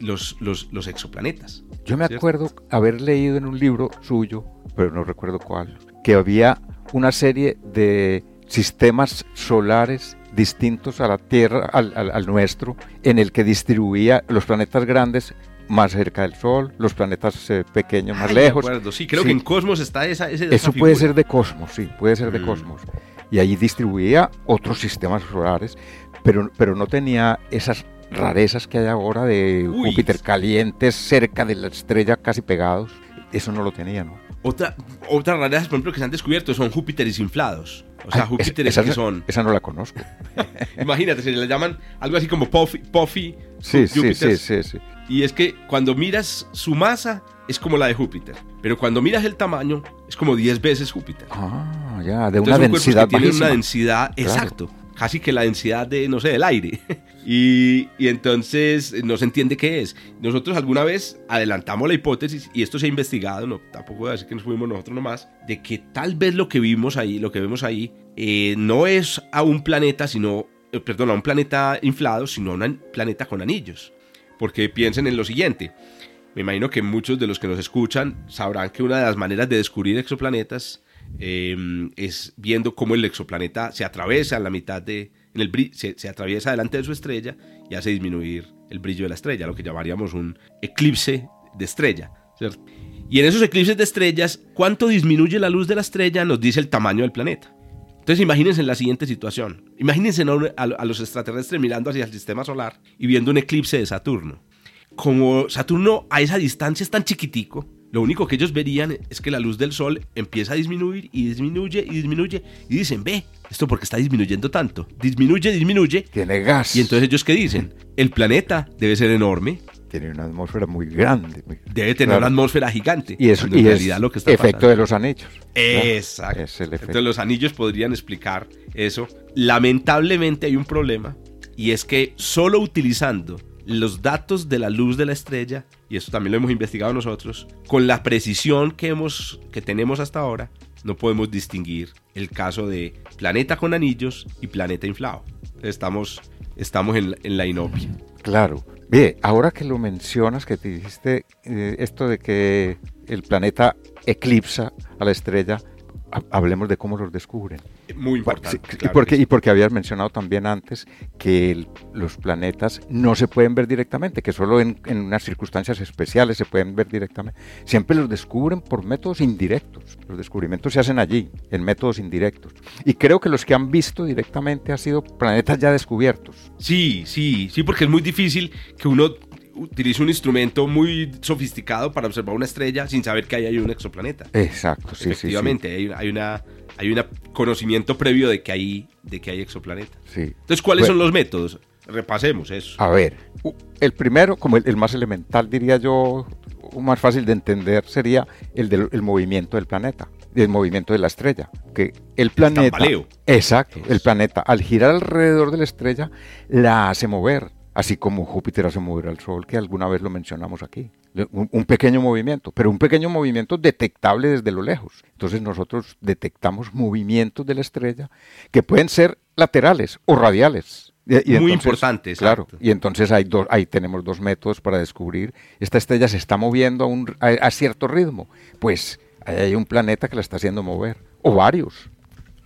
los, los, los exoplanetas. Yo me acuerdo haber leído en un libro suyo, pero no recuerdo cuál, que había una serie de sistemas solares distintos a la Tierra, al, nuestro, en el que distribuía los planetas grandes más cerca del Sol, los planetas eh, pequeños más lejos. Sí, creo que en Cosmos está esa. Eso puede ser de Cosmos, sí, puede ser de mm. Cosmos. Y allí distribuía otros sistemas solares, pero, pero no tenía esas rarezas que hay ahora de Júpiter calientes cerca de la estrella casi pegados. Eso no lo tenía, ¿no? Otra, otras rarezas, por ejemplo, que se han descubierto son Júpiteres inflados. O sea, Júpiteres que son. Esa no la conozco. Imagínate, se le llaman algo así como Puffy. puffy sí, sí, sí, sí, sí. Y es que cuando miras su masa, es como la de Júpiter. Pero cuando miras el tamaño, es como 10 veces Júpiter. Ah, ya, de una densidad que una densidad, exacto casi que la densidad de, no sé, del aire. y, y, entonces no se entiende qué es. Nosotros alguna vez adelantamos la hipótesis, y esto se ha investigado, no, tampoco voy a decir que nos fuimos nosotros nomás, de que tal vez lo que vimos ahí, lo que vemos ahí, eh, no es a un planeta, sino, eh, perdón, a un planeta inflado, sino a un planeta con anillos. Porque piensen en lo siguiente. Me imagino que muchos de los que nos escuchan sabrán que una de las maneras de descubrir exoplanetas Em, es viendo cómo el exoplaneta se atraviesa en la mitad de, en el, se, se, atraviesa delante de su estrella y hace disminuir el brillo de la estrella, lo que llamaríamos un eclipse de estrella. Y en esos eclipses de estrellas, cuánto disminuye la luz de la estrella nos dice el tamaño del planeta. Entonces imagínense en la siguiente situación. Imagínense a, a los extraterrestres mirando hacia el sistema solar y viendo un eclipse de Saturno. Como Saturno a esa distancia es tan chiquitico, lo único que ellos verían es que la luz del sol empieza a disminuir y disminuye y disminuye y dicen, ve, esto porque está disminuyendo tanto. Disminuye, disminuye. Tiene gas. Y entonces ellos qué dicen? El planeta debe ser enorme. Tiene una atmósfera muy grande. debe tener una atmósfera gigante. Y eso en realidad lo que está efecto de los anillos. Exacto. Es el efecto. Entonces los anillos podrían explicar eso. Lamentablemente hay un problema y es que solo utilizando los datos de la luz de la estrella, y esto también lo hemos investigado nosotros, con la precisión que, hemos, que tenemos hasta ahora, no podemos distinguir el caso de planeta con anillos y planeta inflado. Estamos, estamos en, en la inopia. Claro. Bien, ahora que lo mencionas, que te dijiste eh, esto de que el planeta eclipsa a la estrella, hablemos de cómo los descubren. Muy importante. y, porque, y porque habías mencionado también antes que los planetas no se pueden ver directamente, que solo en, unas circunstancias especiales se pueden ver directamente. Siempre los descubren por métodos indirectos. Los descubrimientos se hacen allí, en métodos indirectos. Y creo que los que han visto directamente han sido planetas ya descubiertos. Sí, sí, sí, porque es muy difícil que uno utiliza un instrumento muy sofisticado para observar una estrella sin saber que ahí hay un exoplaneta. Exacto, sí, Efectivamente, Hay, hay, una hay un conocimiento previo de que hay de que hay exoplanetas. Sí. Entonces, ¿cuáles son los métodos? Repasemos eso. A ver, el primero, como el, más elemental, diría yo, o más fácil de entender, sería el del movimiento del planeta, el movimiento de la estrella. Que el planeta. exacto, el planeta, al girar alrededor de la estrella, la hace mover así como Júpiter hace mover al Sol, que alguna vez lo mencionamos aquí. Un, pequeño movimiento, pero un pequeño movimiento detectable desde lo lejos. Entonces nosotros detectamos movimientos de la estrella que pueden ser laterales o radiales. Muy importantes. Claro, y entonces hay dos, ahí tenemos dos métodos para descubrir, esta estrella se está moviendo a, un, a cierto ritmo, pues hay un planeta que la está haciendo mover, o varios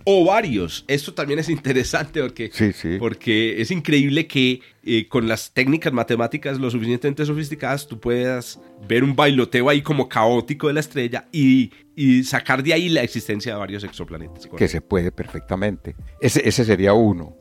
o varios. Esto también es interesante porque, porque es increíble que eh, con las técnicas matemáticas lo suficientemente sofisticadas tú puedas ver un bailoteo ahí como caótico de la estrella y, sacar de ahí la existencia de varios exoplanetas. Que se puede perfectamente. Ese, ese sería uno.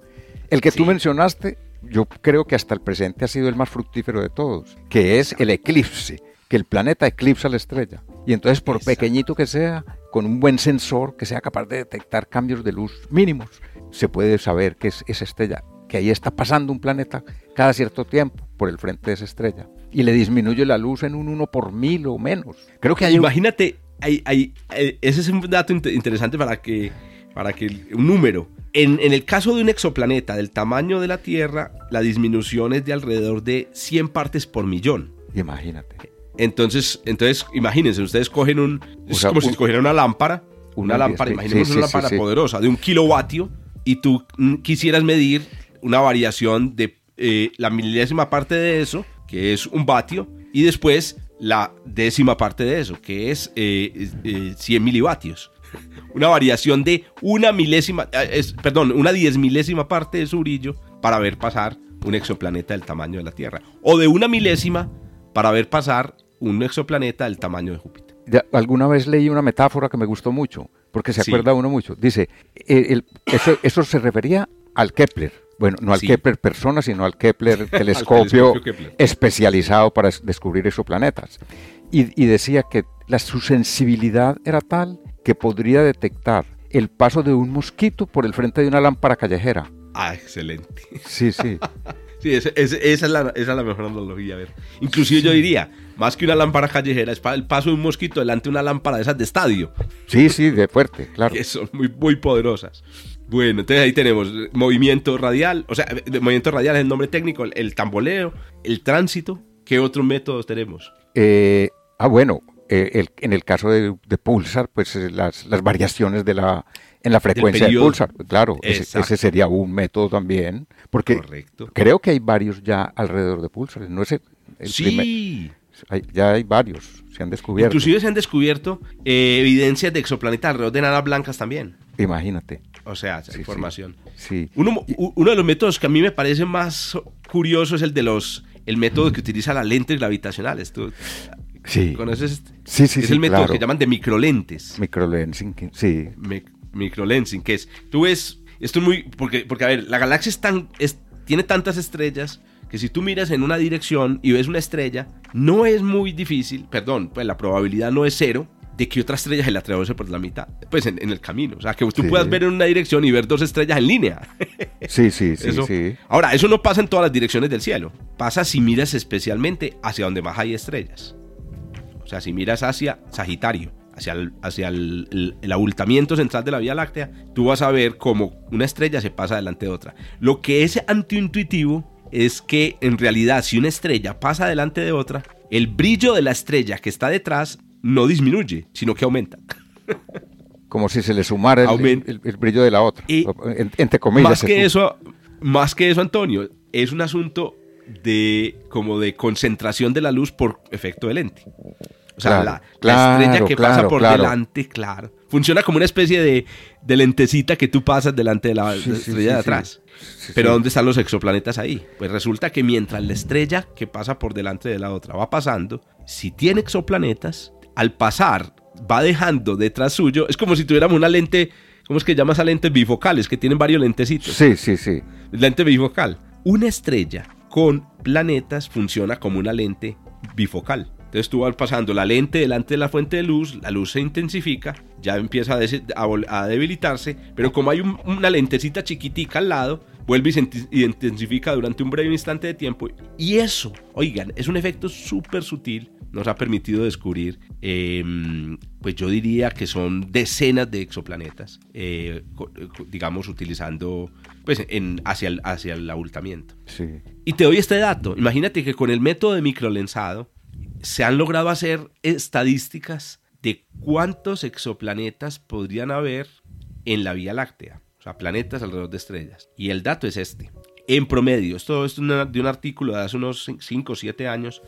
El que tú mencionaste, yo creo que hasta el presente ha sido el más fructífero de todos, que es el eclipse, que el planeta eclipsa la estrella. Y entonces, por pequeñito que sea, con un buen sensor que sea capaz de detectar cambios de luz mínimos, se puede saber que es esa estrella, que ahí está pasando un planeta cada cierto tiempo por el frente de esa estrella y le disminuye la luz en un 1 por mil o menos. Creo que hay Imagínate, hay, hay, eh, ese es un dato interesante para que, para que un número. En, en, el caso de un exoplaneta del tamaño de la Tierra, la disminución es de alrededor de 100 partes por millón. Imagínate. Entonces, entonces imagínense, ustedes cogen un. Es como si cogieran una lámpara, una, lámpara, imaginemos una lámpara poderosa de un kilovatio y tú mm, quisieras medir una variación de eh, la milésima parte de eso, que es un vatio, y después la décima parte de eso, que es 100 eh, eh, milivatios. Una variación de una milésima, perdón, una diez milésima parte de su brillo para ver pasar un exoplaneta del tamaño de la Tierra. O de una milésima para ver pasar un exoplaneta del tamaño de Júpiter. alguna vez leí una metáfora que me gustó mucho, porque se acuerda uno mucho. Dice, eso, se refería al Kepler. Bueno, no al Kepler persona, sino al Kepler telescopio, especializado para descubrir exoplanetas. Y, y decía que la, su sensibilidad era tal que podría detectar el paso de un mosquito por el frente de una lámpara callejera. Ah, excelente. Sí, sí. Sí, esa, es la, mejor analogía. A ver. Inclusive yo diría, más que una lámpara callejera, es el paso de un mosquito delante de una lámpara de esas de estadio. Sí, sí, de fuerte, claro. Que son muy, muy poderosas. Bueno, entonces ahí tenemos movimiento radial, o sea, movimiento radial es el nombre técnico, el, tamboleo, el tránsito. ¿Qué otros métodos tenemos? Eh, ah, bueno, eh, en el caso de, pulsar, pues eh, las, las variaciones de la, en la frecuencia del pulsar. Claro, ese, sería un método también, porque creo que hay varios ya alrededor de pulsares. No es el, sí. ya hay varios, se han descubierto. Inclusive se han descubierto eh, evidencias de exoplanetas alrededor de enanas blancas también. Imagínate. O sea, información. Sí. Uno, uno, de los métodos que a mí me parece más curioso es el de los el método que utiliza las lentes gravitacionales. ¿Tú sí. conoces este? Sí, sí, Es el método que llaman de microlentes. Microlensing, sí microlensing, que es, tú ves, esto es muy, porque, porque a ver, la galaxia es tan, es, tiene tantas estrellas que si tú miras en una dirección y ves una estrella, no es muy difícil, perdón, pues la probabilidad no es cero de que otra estrella se la atraviese por la mitad, pues en, el camino. O sea, que tú puedas ver en una dirección y ver dos estrellas en línea. Sí, sí, sí, sí. Ahora, eso no pasa en todas las direcciones del cielo. Pasa si miras especialmente hacia donde más hay estrellas. O sea, si miras hacia Sagitario hacia, el, hacia el, abultamiento central de la Vía Láctea, tú vas a ver cómo una estrella se pasa delante de otra. Lo que es antiintuitivo es que en realidad si una estrella pasa delante de otra, el brillo de la estrella que está detrás no disminuye, sino que aumenta. Como si se le sumara el, brillo de la otra, entre comillas. Más que, eso, más que eso, Antonio, es un asunto de como de concentración de la luz por efecto de lente. O sea, la, estrella que pasa por delante, claro. Funciona como una especie de, lentecita que tú pasas delante de la, estrella de atrás. Pero ¿dónde están los exoplanetas ahí? Pues resulta que mientras la estrella que pasa por delante de la otra va pasando, si tiene exoplanetas, al pasar va dejando detrás suyo, es como si tuviéramos una lente, ¿cómo es que llamas a lentes bifocales? Que tienen varios lentecitos. Sí, sí, sí. Lente bifocal. Una estrella con planetas funciona como una lente bifocal. Entonces tú vas pasando la lente delante de la fuente de luz, la luz se intensifica, ya empieza a, debilitarse, pero como hay una lentecita chiquitica al lado, vuelve y se intensifica durante un breve instante de tiempo. Y eso, oigan, es un efecto súper sutil nos ha permitido descubrir, em, pues yo diría que son decenas de exoplanetas, eh, digamos, utilizando, pues, en, hacia, el, hacia el abultamiento. Sí. Y te doy este dato. Imagínate que con el método de microlensado se han logrado hacer estadísticas de cuántos exoplanetas podrían haber en la Vía Láctea. O sea, planetas alrededor de estrellas. Y el dato es este. En promedio, esto es de un artículo de hace unos 5 o 7 años,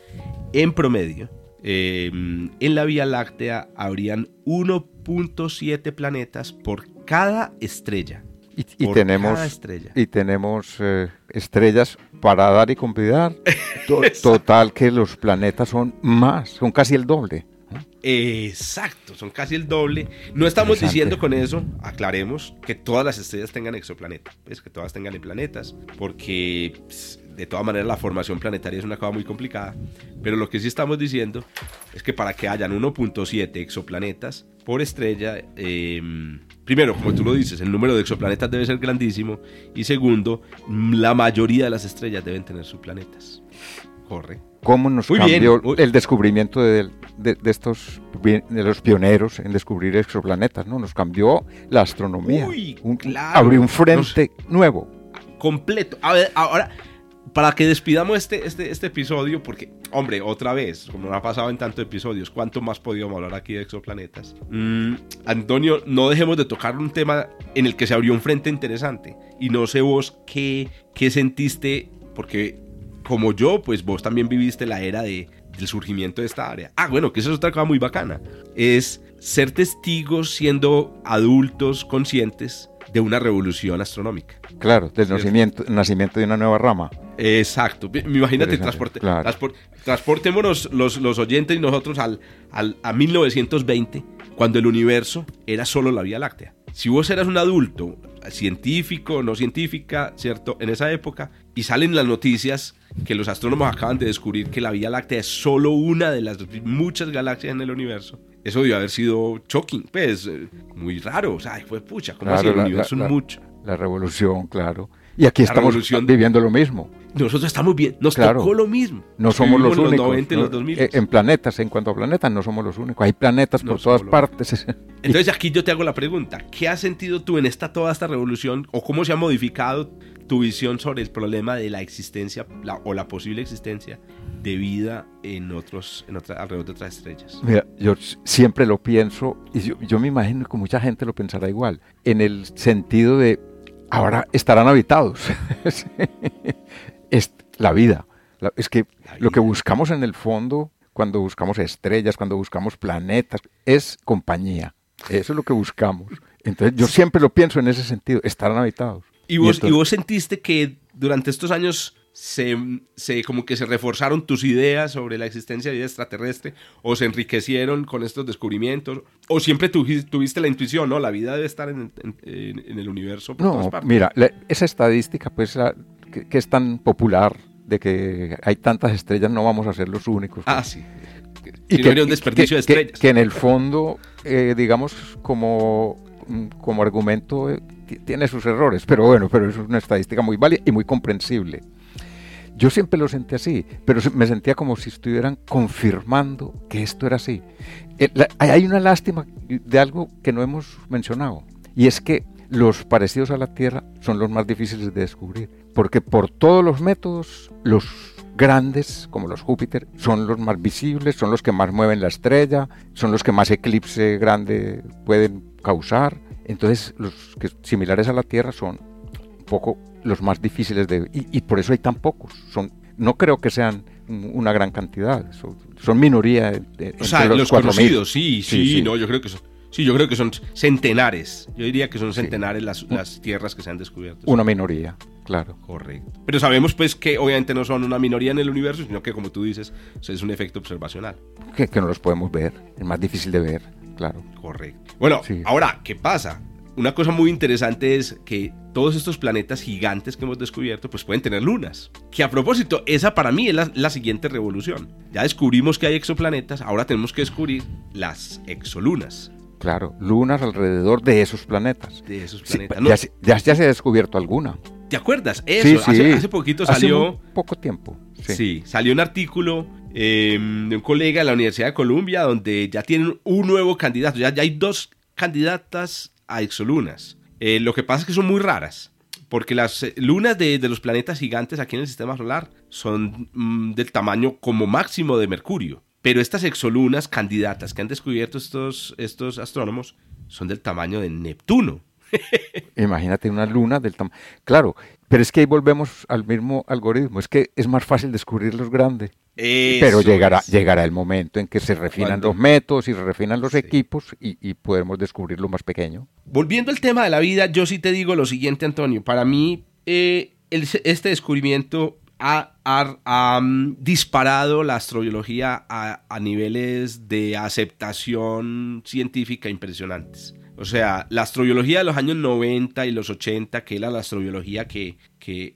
en promedio, em, en la Vía Láctea habrían 1.7 planetas por cada estrella. Y, tenemos, y tenemos eh, estrellas para dar y convidar. Total que los planetas son más, son casi el doble. Exacto, son casi el doble. No estamos diciendo con eso, aclaremos, que todas las estrellas tengan exoplanetas, pues que todas tengan planetas, porque pues, de todas maneras la formación planetaria es una cosa muy complicada. Pero lo que sí estamos diciendo es que para que hayan 1.7 exoplanetas por estrella, em, primero, como tú lo dices, el número de exoplanetas debe ser grandísimo. Y segundo, la mayoría de las estrellas deben tener sus planetas. Corre cómo nos cambió el descubrimiento de, estos de los pioneros en descubrir exoplanetas, ¿no? Nos cambió la astronomía. abrió un frente nuevo. Completo. A ver, ahora, para que despidamos este, este, este episodio, porque, hombre, otra vez, como no ha pasado en tantos episodios, ¿cuánto más podíamos hablar aquí de exoplanetas? Mm, Antonio, no dejemos de tocar un tema en el que se abrió un frente interesante. Y no sé vos qué, qué sentiste, porque como yo, pues vos también viviste la era de, del surgimiento de esta área. Ah, bueno, que eso es otra cosa muy bacana. Es ser testigos siendo adultos conscientes de una revolución astronómica. Claro, del nacimiento, nacimiento de una nueva rama. Exacto. Imagínate, transporte, transportémonos los, los, oyentes y nosotros al, al, a 1920, cuando el universo era solo la Vía Láctea. Si vos eras un adulto, científico, no científica, ¿cierto? En esa época, y salen las noticias que los astrónomos acaban de descubrir que la Vía Láctea es solo una de las muchas galaxias en el universo. Eso debió haber sido shocking, pues, eh, muy raro. O sea, fue pucha, como así el universo es mucho. La revolución, claro. Y aquí estamos viviendo lo mismo. Nosotros estamos bien, nos tocó lo mismo. No somos los únicos. Eh, en planetas, en cuanto a planetas, no somos los únicos. Hay planetas por todas partes. Entonces aquí yo te hago la pregunta, ¿qué has sentido tú en esta toda esta revolución o cómo se ha modificado tu visión sobre el problema de la existencia o la posible existencia de vida en otros, en alrededor de otras estrellas? Mira, yo siempre lo pienso y yo, yo me imagino que mucha gente lo pensará igual, en el sentido de ahora estarán habitados. es la vida. es que lo que buscamos en el fondo, cuando buscamos estrellas, cuando buscamos planetas, es compañía. Eso es lo que buscamos. Entonces yo siempre lo pienso en ese sentido, estarán habitados. ¿Y vos, ¿Y vos sentiste que durante estos años se, se, como que se reforzaron tus ideas sobre la existencia de vida extraterrestre o se enriquecieron con estos descubrimientos o siempre tuviste la intuición, ¿no? La vida debe estar en, el universo por todas partes. Mira, esa estadística pues que, es tan popular de que hay tantas estrellas no vamos a ser los únicos. Ah, sí. Y que, un desperdicio de estrellas. Que, en el fondo, eh, digamos, como, como argumento eh, tiene sus errores, pero bueno, pero es una estadística muy válida y muy comprensible. Yo siempre lo sentí así, pero me sentía como si estuvieran confirmando que esto era así. Eh, hay una lástima de algo que no hemos mencionado, y es que los parecidos a la Tierra son los más difíciles de descubrir, porque por todos los métodos, los grandes, como los Júpiter, son los más visibles, son los que más mueven la estrella, son los que más eclipse grande pueden causar. Entonces, los que similares a la Tierra son un poco los más difíciles de... Y, y por eso hay tan pocos. Son no creo que sean una gran cantidad, son, minoría. o sea, los, conocidos, sí, sí, no, yo creo que son, sí, yo creo que son centenares. Yo diría que son centenares las, las, tierras que se han descubierto. Una minoría, claro. Correcto. Pero sabemos pues que obviamente no son una minoría en el universo, sino que como tú dices, es un efecto observacional. Que, que no los podemos ver, es más difícil de ver, claro. Correcto. Bueno, ahora, ¿qué pasa? Una cosa muy interesante es que todos estos planetas gigantes que hemos descubierto pues pueden tener lunas. Que a propósito, esa para mí es la, siguiente revolución. Ya descubrimos que hay exoplanetas, ahora tenemos que descubrir las exolunas. Claro, lunas alrededor de esos planetas. De esos planetas. ya, se ha descubierto alguna. ¿Te acuerdas? Eso, Hace, poquito salió... Hace poco tiempo. Sí. salió un artículo em, de un colega de la Universidad de Columbia donde ya tienen un nuevo candidato. Ya, ya hay dos candidatas a exolunas. Eh, lo que pasa es que son muy raras, porque las eh, lunas de, los planetas gigantes aquí en el sistema solar son mm, del tamaño como máximo de Mercurio. Pero estas exolunas candidatas que han descubierto estos, estos astrónomos son del tamaño de Neptuno. Imagínate una luna del tamaño. Claro, pero es que ahí volvemos al mismo algoritmo. Es que es más fácil descubrir los grandes. Pero llegará, llegará el momento en que se refinan los métodos y se refinan los equipos y, podemos descubrir lo más pequeño. Volviendo al tema de la vida, yo sí te digo lo siguiente, Antonio. Para mí, eh, este descubrimiento ha, mm, disparado la astrobiología a niveles de aceptación científica impresionantes. O sea, la astrobiología de los años 90 y los 80, que era la astrobiología que, que,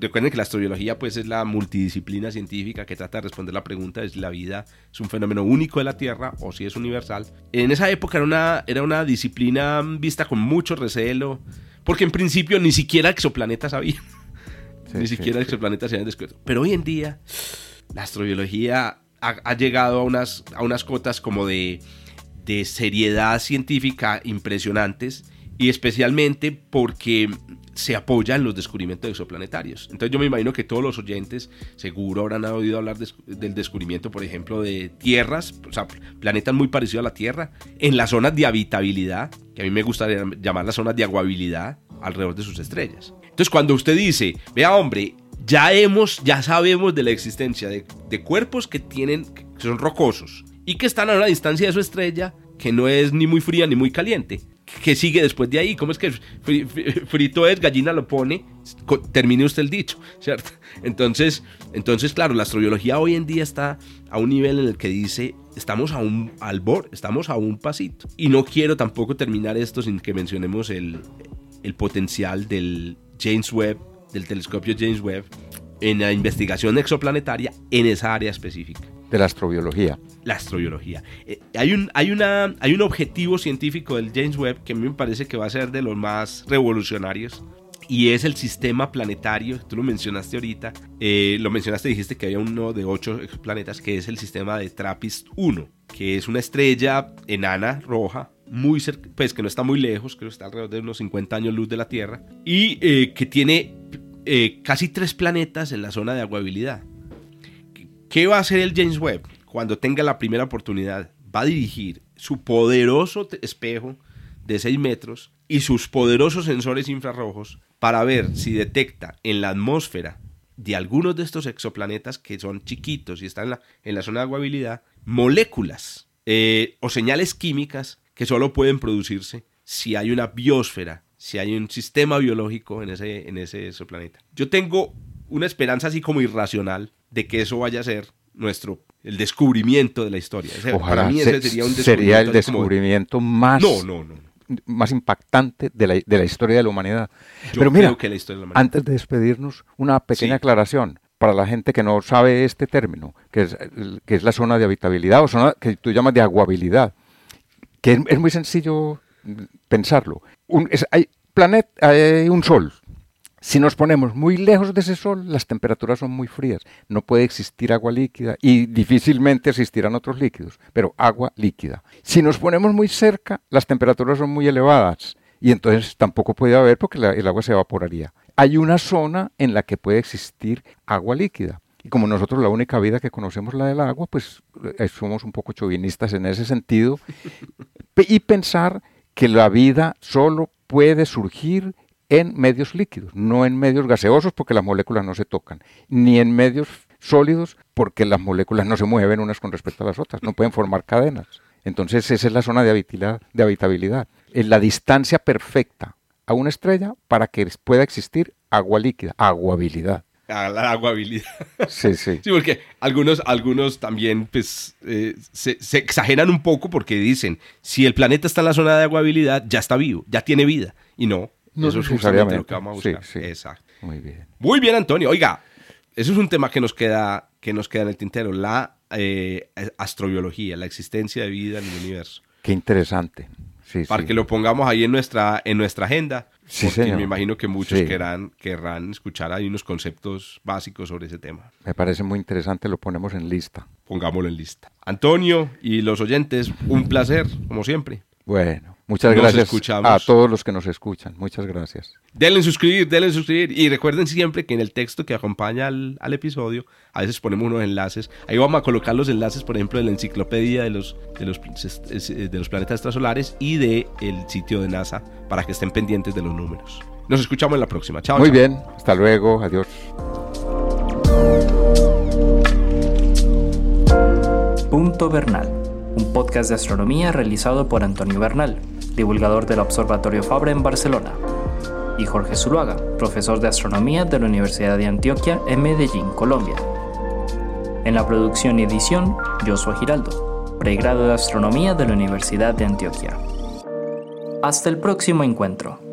recuerden que la astrobiología pues es la multidisciplina científica que trata de responder la pregunta de si la vida es un fenómeno único de la Tierra o si es universal. En esa época era una, era una disciplina vista con mucho recelo, porque en principio ni siquiera exoplanetas había. ni siquiera exoplanetas se habían descubierto. Pero hoy en día la astrobiología ha, ha llegado a unas, a unas cotas como de de seriedad científica impresionantes y especialmente porque se apoya en los descubrimientos exoplanetarios. Entonces yo me imagino que todos los oyentes seguro habrán oído hablar del descubrimiento, por ejemplo, de tierras, o sea, planetas muy parecidos a la Tierra, en las zonas de habitabilidad, que a mí me gustaría llamar las zonas de aguabilidad alrededor de sus estrellas. Entonces cuando usted dice, vea hombre, ya hemos, ya sabemos de la existencia de, de cuerpos que tienen, que son rocosos, y que están a una distancia de su estrella que no es ni muy fría ni muy caliente. ¿Qué sigue después de ahí? ¿Cómo es que frito es, gallina lo pone? Termine usted el dicho, ¿cierto? Entonces, entonces, claro, la astrobiología hoy en día está a un nivel en el que dice, estamos a un albor, estamos a un pasito. Y no quiero tampoco terminar esto sin que mencionemos el, el potencial del James Webb, del telescopio James Webb, en la investigación exoplanetaria en esa área específica. De la astrobiología. La astrobiología. Eh, hay, un, hay, una, hay un objetivo científico del James Webb que a mí me parece que va a ser de los más revolucionarios y es el sistema planetario, tú lo mencionaste ahorita, eh, lo mencionaste, dijiste que había uno de ocho planetas, que es el sistema de TRAPPIST 1, que es una estrella enana roja, muy cerca, pues que no está muy lejos, creo que está alrededor de unos 50 años luz de la Tierra, y eh, que tiene casi tres planetas en la zona de aguabilidad. ¿Qué va a hacer el James Webb cuando tenga la primera oportunidad? Va a dirigir su poderoso espejo de 6 metros y sus poderosos sensores infrarrojos para ver si detecta en la atmósfera de algunos de estos exoplanetas que son chiquitos y están en la, en zona de aguabilidad, moléculas eh, o señales químicas que solo pueden producirse si hay una biosfera, si hay un sistema biológico en ese, en ese exoplaneta. Yo tengo una esperanza así como irracional de que eso vaya a ser nuestro el descubrimiento de la historia. Ojalá para mí ese sería, un sería el descubrimiento más, más impactante de la, de la, historia de la humanidad. Pero mira, antes de despedirnos, una pequeña aclaración para la gente que no sabe este término, que es, que es la zona de habitabilidad o zona que tú llamas de aguabilidad, que es, muy sencillo pensarlo. Un, hay, planeta, hay un sol, si nos ponemos muy lejos de ese sol, las temperaturas son muy frías. No puede existir agua líquida y difícilmente existirán otros líquidos, pero agua líquida. Si nos ponemos muy cerca, las temperaturas son muy elevadas y entonces tampoco puede haber porque el agua se evaporaría. Hay una zona en la que puede existir agua líquida. Y como nosotros la única vida que conocemos la del agua, pues eh, somos un poco chauvinistas en ese sentido. y pensar que la vida solo puede surgir en medios líquidos, no en medios gaseosos porque las moléculas no se tocan, ni en medios sólidos porque las moléculas no se mueven unas con respecto a las otras, no pueden formar cadenas. Entonces esa es la zona de habitabilidad. De habitabilidad. Es la distancia perfecta a una estrella para que pueda existir agua líquida, aguabilidad. A la aguabilidad. Sí, sí. Sí, porque algunos, algunos también pues, eh, se, se, exageran un poco porque dicen, si el planeta está en la zona de aguabilidad, ya está vivo, ya tiene vida. Y no, no eso es justamente lo que vamos a buscar. Sí, sí. Exacto. Muy bien. Muy bien, Antonio. Oiga, eso es un tema que nos queda, que nos queda en el tintero, la eh, astrobiología, la existencia de vida en el universo. Qué interesante. Sí, Para sí. que lo pongamos ahí en nuestra, en nuestra agenda. Sí, porque señor. me imagino que muchos querrán, querrán escuchar ahí unos conceptos básicos sobre ese tema. Me parece muy interesante, lo ponemos en lista. Pongámoslo en lista. Antonio y los oyentes, un placer, como siempre. Bueno, muchas Nos gracias escuchamos. a todos los que nos escuchan. Muchas gracias. Denle en suscribir, denle en suscribir. Y recuerden siempre que en el texto que acompaña al, al episodio, a veces ponemos unos enlaces. Ahí vamos a colocar los enlaces, por ejemplo, de la enciclopedia de los, de los, de los planetas extrasolares y del el sitio de NASA para que estén pendientes de los números. Nos escuchamos en la próxima. Chao. Muy chao. bien, hasta luego, adiós. Punto Bernal, un podcast de astronomía realizado por Antonio Bernal, divulgador del Observatorio Fabra en Barcelona, y Jorge Zuluaga, profesor de astronomía de la Universidad de Antioquia en Medellín, Colombia. En la producción y edición, Joshua Giraldo, pregrado de astronomía de la Universidad de Antioquia. Hasta el próximo encuentro.